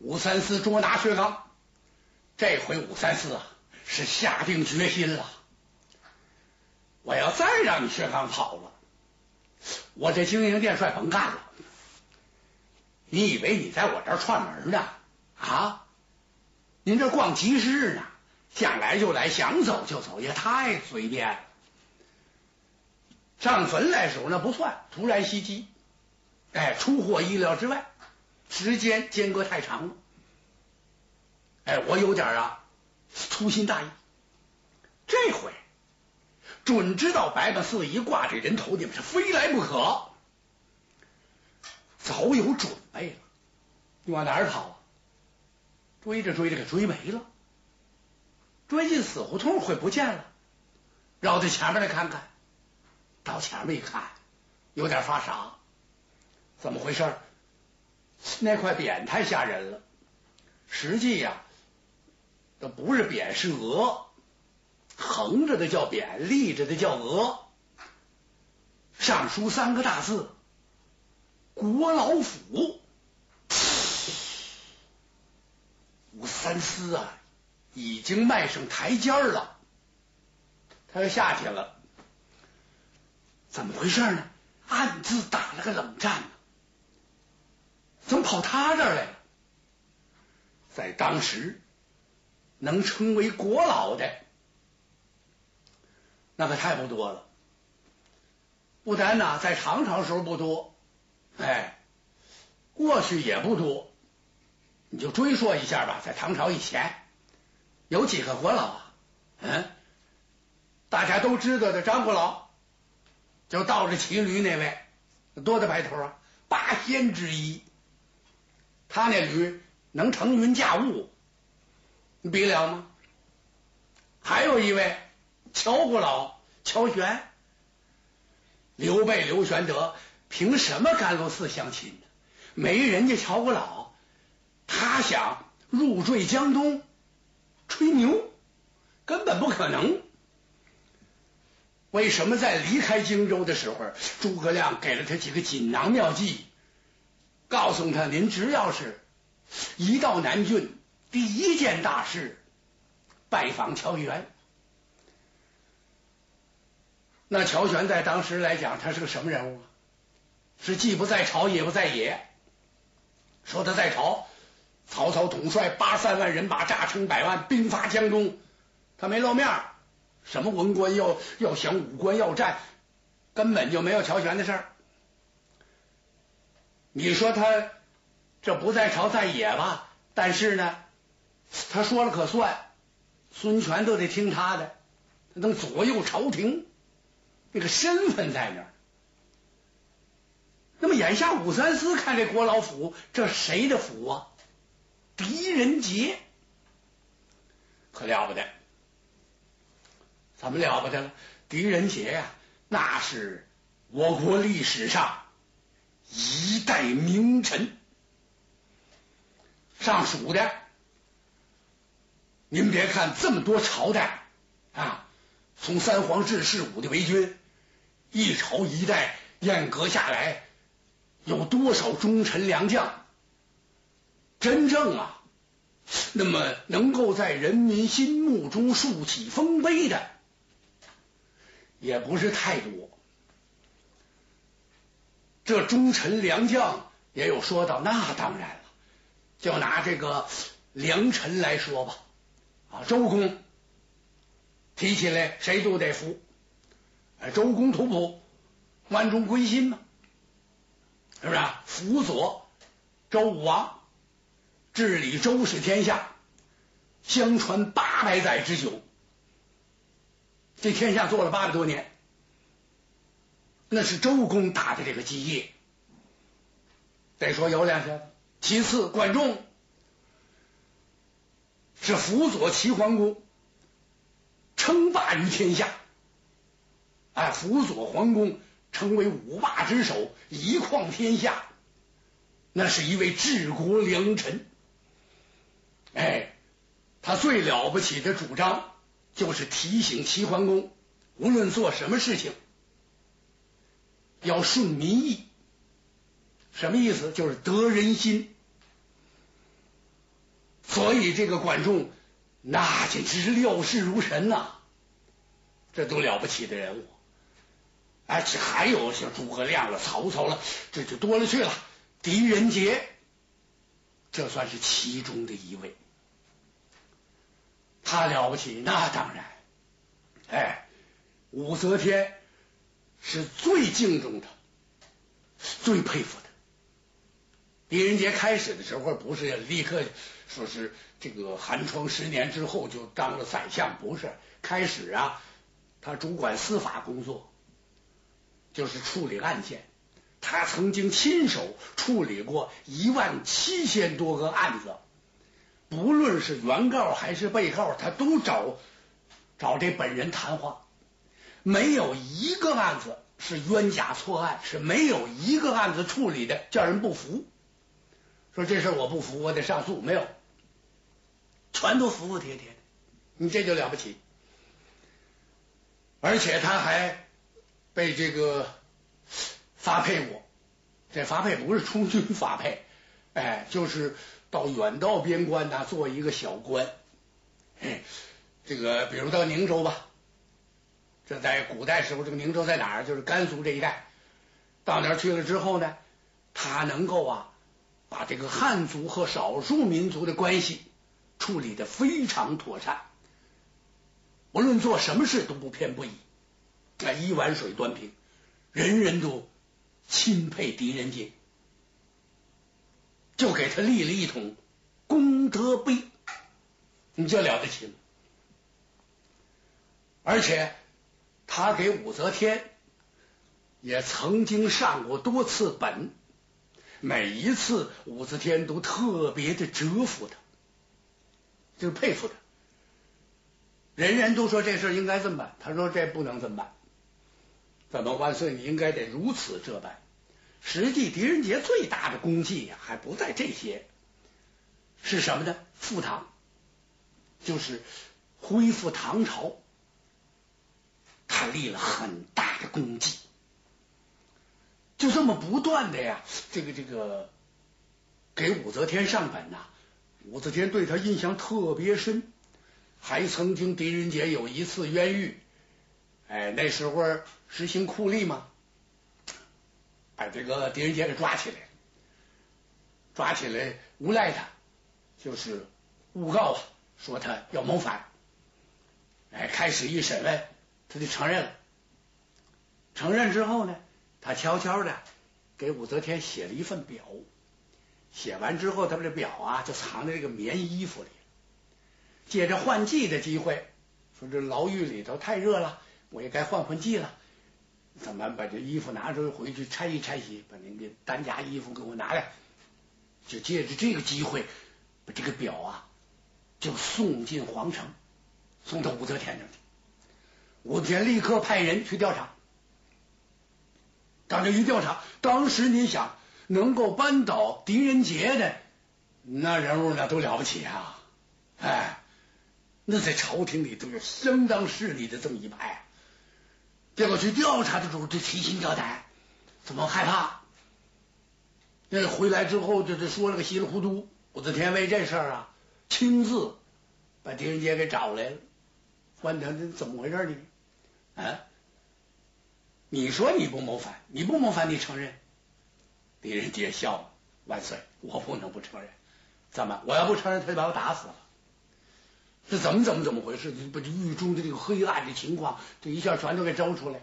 武三思捉拿薛刚，这回武三思啊是下定决心了，我要再让你薛刚跑了，我这经营殿帅甭干了。你以为你在我这儿串门呢？啊，您这逛集市呢？想来就来，想走就走，也太随便了。上坟来时候那不算，突然袭击，哎，出乎意料之外，时间间隔太长了，哎，我有点啊粗心大意。这回准知道白马寺一挂这人头，你们是非来不可。早有准备了，你往哪儿跑啊？追着追着给追没了，追进死胡同会不见了，绕到前面来看看，到前面一看，有点发傻，怎么回事？那块匾太吓人了，实际呀，这不是匾是鹅，横着的叫匾，立着的叫鹅，上书三个大字。国老府，武三思啊，已经迈上台阶了，他要下去了，怎么回事呢？暗自打了个冷战呢，怎么跑他这儿来了？在当时，能称为国老的，那可太不多了。不单呐，在唐朝时候不多。哎，过去也不多，你就追溯一下吧。在唐朝以前，有几个国老啊？嗯，大家都知道的张国老，就倒着骑驴那位，多大白头啊？八仙之一，他那驴能腾云驾雾，你比了吗？还有一位乔国老，乔玄，刘备刘玄德。凭什么甘露寺相亲呢？没人家乔国老，他想入赘江东，吹牛，根本不可能。为什么在离开荆州的时候，诸葛亮给了他几个锦囊妙计，告诉他：您只要是一到南郡，第一件大事拜访乔玄。那乔玄在当时来讲，他是个什么人物啊？是既不在朝也不在野。说他在朝，曹操统帅八三万人马，诈称百万，兵发江东，他没露面。什么文官要要降，武官要战，根本就没有乔玄的事儿。你说他这不在朝在野吧？但是呢，他说了可算，孙权都得听他的，他能左右朝廷，那个身份在那儿。那么眼下武三思看这郭老府，这谁的府啊？狄仁杰，可了不得，怎么了不得了？狄仁杰呀，那是我国历史上一代名臣，上蜀的。您别看这么多朝代啊，从三皇治世、武帝为君，一朝一代阉割下来。有多少忠臣良将，真正啊，那么能够在人民心目中竖起丰碑的，也不是太多。这忠臣良将也有说到，那当然了。就拿这个良臣来说吧，啊，周公提起来谁都得服，周公吐哺，万众归心嘛。是不是辅佐周武王治理周氏天下，相传八百载之久，这天下做了八百多年，那是周公打的这个基业。得说有两下。其次，管仲是辅佐齐桓公，称霸于天下，哎，辅佐桓公。成为五霸之首，一匡天下，那是一位治国良臣。哎，他最了不起的主张就是提醒齐桓公，无论做什么事情要顺民意。什么意思？就是得人心。所以这个管仲那简直是料事如神呐，这都了不起的人物。而且还有像诸葛亮了、曹操了，这就多了去了。狄仁杰，这算是其中的一位。他了不起，那当然。哎，武则天是最敬重的，最佩服的。狄仁杰开始的时候不是立刻说是这个寒窗十年之后就当了宰相，不是。开始啊，他主管司法工作，就是处理案件。他曾经亲手处理过一万七千多个案子。不论是原告还是被告，他都找找这本人谈话，没有一个案子是冤假错案，是没有一个案子处理的叫人不服。说这事我不服，我得上诉，没有，全都服服帖帖的。你这就了不起，而且他还被这个发配过，这发配不是充军发配，哎，就是。到远道边关呐，做一个小官。这个比如到宁州吧，这在古代时候，这个宁州在哪儿？就是甘肃这一带。到那儿去了之后呢，他能够啊，把这个汉族和少数民族的关系处理的非常妥善，无论做什么事都不偏不倚，啊，一碗水端平，人人都钦佩狄仁杰。就给他立了一桶功德碑，你这了得起吗？而且他给武则天也曾经上过多次本，每一次武则天都特别的折服他，就是佩服他。人人都说这事应该这么办，他说这不能这么办。怎么万岁？你应该得如此这般。实际狄仁杰最大的功绩呀，还不在这些，是什么呢？复唐，就是恢复唐朝，他立了很大的功绩。就这么不断的呀，这个这个给武则天上本呐，武则天对他印象特别深，还曾经狄仁杰有一次冤狱，哎，那时候实行酷吏嘛。把这个狄仁杰给抓起来，抓起来诬赖他，就是诬告啊，说他要谋反。哎，开始一审问，他就承认了。承认之后呢，他悄悄的给武则天写了一份表。写完之后，他把这表啊就藏在这个棉衣服里。借着换季的机会，说这牢狱里头太热了，我也该换换季了。怎么把这衣服拿出回去拆一拆洗，把那个单家衣服给我拿来，就借着这个机会，把这个表啊就送进皇城，送到武则天那里。武则天立刻派人去调查，到这一调查，当时你想能够扳倒狄仁杰的那人物，那都了不起啊！哎，那在朝廷里都是相当势力的这么一派。结果去调查的时候，就提心吊胆，怎么害怕？那回来之后，这这说了个稀里糊涂。武则天为这事儿啊，亲自把狄仁杰给找来了，问他这怎么回事呢？啊，你说你不谋反，你不谋反，你承认？狄仁杰笑了，万岁，我不能不承认。怎么？我要不承认，他就把我打死了。这怎么怎么怎么回事？把这狱中的这个黑暗的情况，这一下全都给招出来。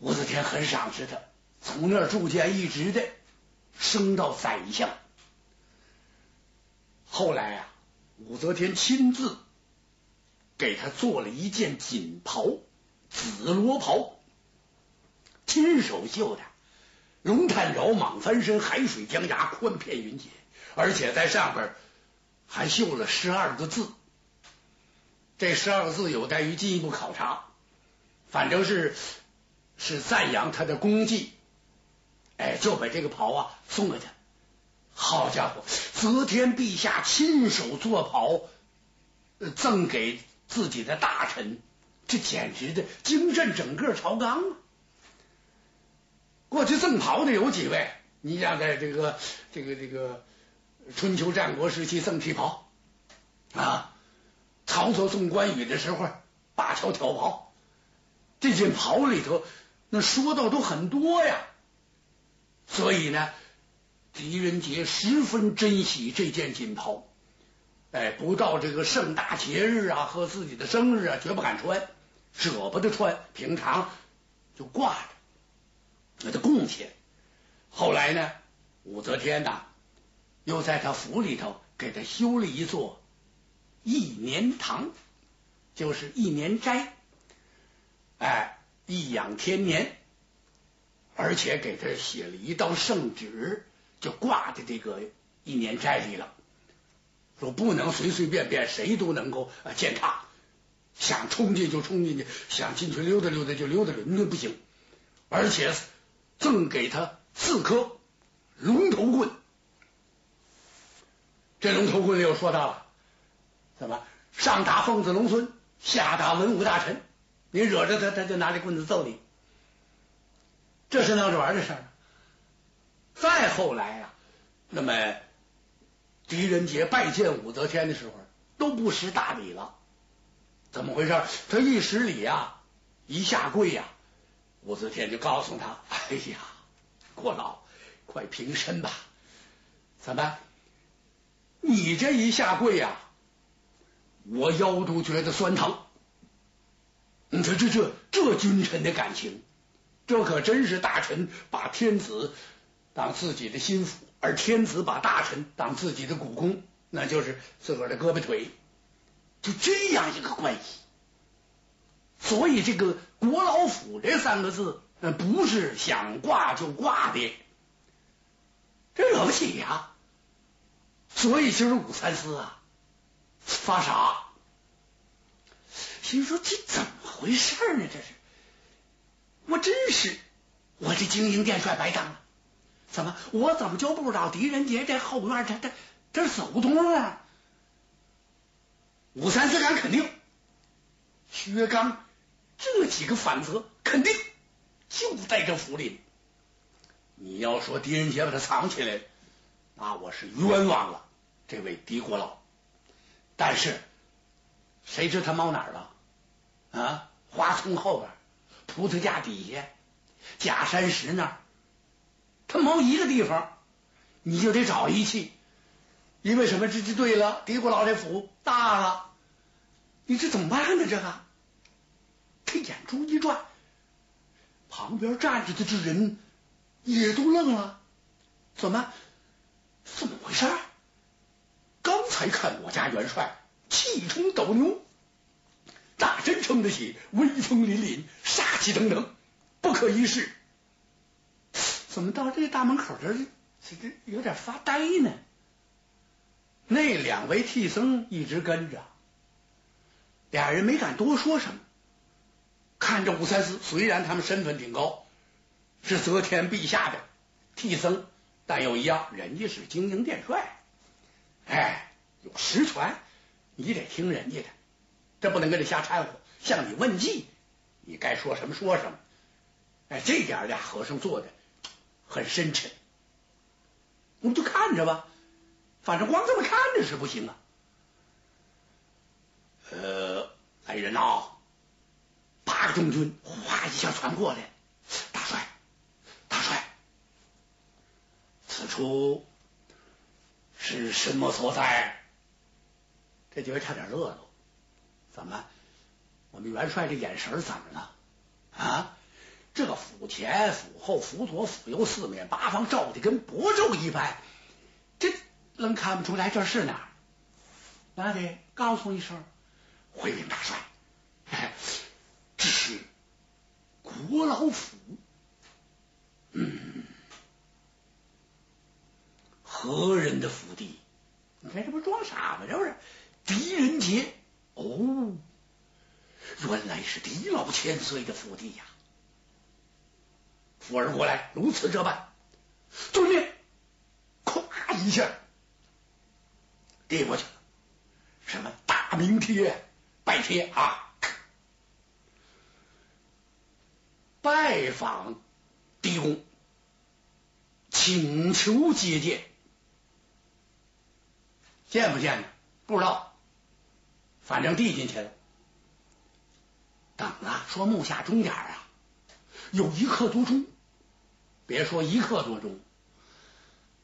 武则天很赏识他，从那儿逐渐一直的升到宰相。后来啊，武则天亲自给他做了一件锦袍，紫罗袍，亲手绣的，龙探爪，蟒翻身，海水江崖，宽片云锦，而且在上边。还绣了十二个字，这十二个字有待于进一步考察，反正是是赞扬他的功绩，哎，就把这个袍啊送给他。好家伙，则天陛下亲手做袍，赠给自己的大臣，这简直的惊震整个朝纲啊！过去赠袍的有几位？你想在这个这个这个。春秋战国时期赠旗袍啊，曹操送关羽的时候八条挑袍，这件袍里头那说到都很多呀，所以呢，狄仁杰十分珍惜这件锦袍，哎，不到这个盛大节日啊和自己的生日啊，绝不敢穿，舍不得穿，平常就挂着，给他供起。后来呢，武则天呐。又在他府里头给他修了一座一年堂，就是一年斋，哎，颐养天年，而且给他写了一道圣旨，就挂在这个一年斋里了，说不能随随便便谁都能够啊践踏，想冲进就冲进去，想进去溜达溜达就溜达溜达，那不行，而且赠给他四颗龙头棍。这龙头棍又说到了，怎么上打凤子龙孙，下打文武大臣？你惹着他，他就拿这棍子揍你。这是闹着玩的事。再后来呀，那么狄仁杰拜见武则天的时候，都不识大礼了。怎么回事？他一施礼呀，一下跪呀，武则天就告诉他：“哎呀，郭老，快平身吧。怎么？”你这一下跪呀，我腰都觉得酸疼。你说这这这君臣的感情，这可真是大臣把天子当自己的心腹，而天子把大臣当自己的股肱，那就是自个儿的胳膊腿，就这样一个关系。所以这个“国老府”这三个字，那不是想挂就挂的，这惹不起呀。所以今儿武三思啊，发傻，心说这怎么回事呢？这是我真是我这经营殿帅白当了。怎么我怎么就不知道狄仁杰这后院这这这是走动啊？武三思敢肯定，薛刚这几个反贼肯定就在这府里。你要说狄仁杰把他藏起来。那我是冤枉了这位狄国老，但是谁知他猫哪儿了？啊，花丛后边、葡萄架底下、假山石那儿，他猫一个地方，你就得找一气。因为什么？这就对了，狄国老这府大了，你这怎么办呢？这个，他眼珠一转，旁边站着的这人也都愣了，怎么？怎么回事？刚才看我家元帅气冲斗牛，大真撑得起威风凛凛、杀气腾腾，不可一世。怎么到这大门口这这这有点发呆呢？那两位替僧一直跟着，俩人没敢多说什么，看着武三思。虽然他们身份挺高，是则天陛下的替僧。但有一样，人家是经营殿帅，哎，有实权，你得听人家的，这不能跟着瞎掺和。向你问计，你该说什么说什么。哎，这点俩和尚做的很深沉，我们就看着吧，反正光这么看着是不行啊。呃，来人呐，八个中军哗一下传过来。大帅，大帅此处是什么所在？这几位差点乐了。怎么？我们元帅这眼神怎么了？啊？这府前、府后、府左、府右四面八方照的跟薄昼一般，这能看不出来这是哪儿？那得告诉一声，回禀大帅，这是国老府。嗯。何人的府邸？你看这不装傻吗？这不是狄仁杰哦，原来是狄老千岁的府邸呀！夫儿过来，如此这般，遵命，咵一下递过去了。什么大名帖、拜帖啊？拜访狄公，请求接见。见不见呢？不知道，反正递进去了。等啊，说木下钟点啊，有一刻多钟。别说一刻多钟，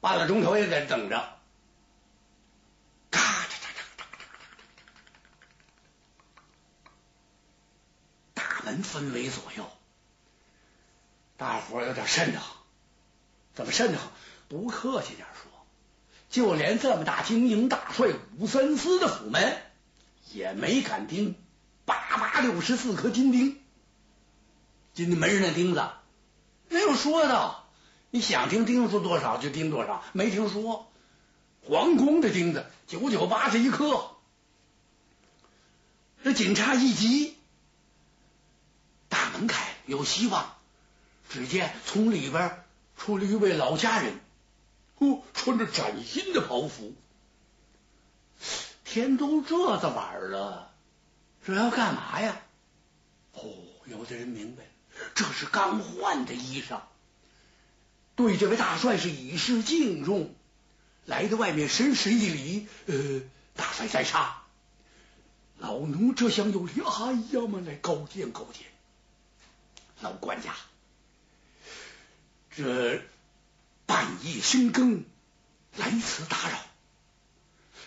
半个钟头也得等着。咔嚓嚓嚓嚓嚓嚓嚓大门分为左右，大伙有点瘆得慌。怎么瘆得慌？不客气点说，就连这么大经营大帅武三思的府门，也没敢钉八八六十四颗金钉。金门上那钉子。没有说的，你想听钉子多少就钉多少，没听说。皇宫的钉子九九八十一颗，这警察一急，大门开有希望。只见从里边出了一位老家人，哦，穿着崭新的袍服。天都这子晚了，这要干嘛呀？哦，有的人明白。这是刚换的衣裳，对这位大帅是以示敬重，来到外面深施一礼。呃，大帅在上，老奴这厢有礼，哎呀妈，来高见高见。老管家，这半夜深更来此打扰，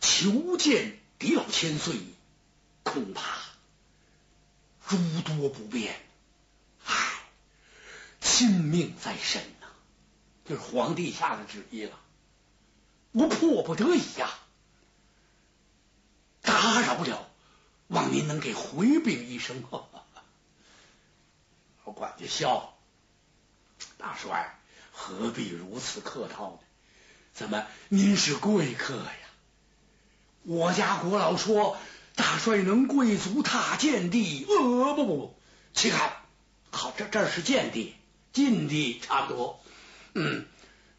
求见狄老千岁，恐怕诸多不便。性命在身呐，这是皇帝下的旨意了，我迫不得已呀，打扰不了，望您能给回禀一声。老管家笑，大帅何必如此客套呢？怎么您是贵客呀？我家国老说，大帅能贵族踏见地，呃，不不不，请看，好，这这是见地。禁地差不多，嗯，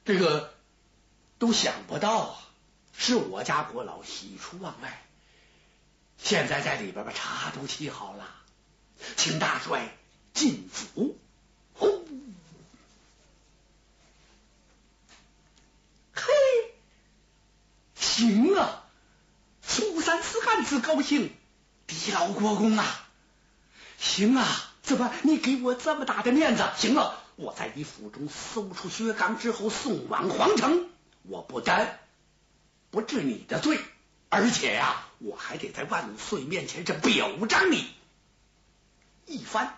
这个都想不到啊！是我家国老喜出望外，现在在里边把茶都沏好了，请大帅进府。呼，嘿，行啊！苏三四汉子高兴，狄老国公啊，行啊！怎么你给我这么大的面子？行了。我在你府中搜出薛刚之后，送往皇城。我不但不治你的罪，而且呀，我还得在万岁面前这表彰你一番。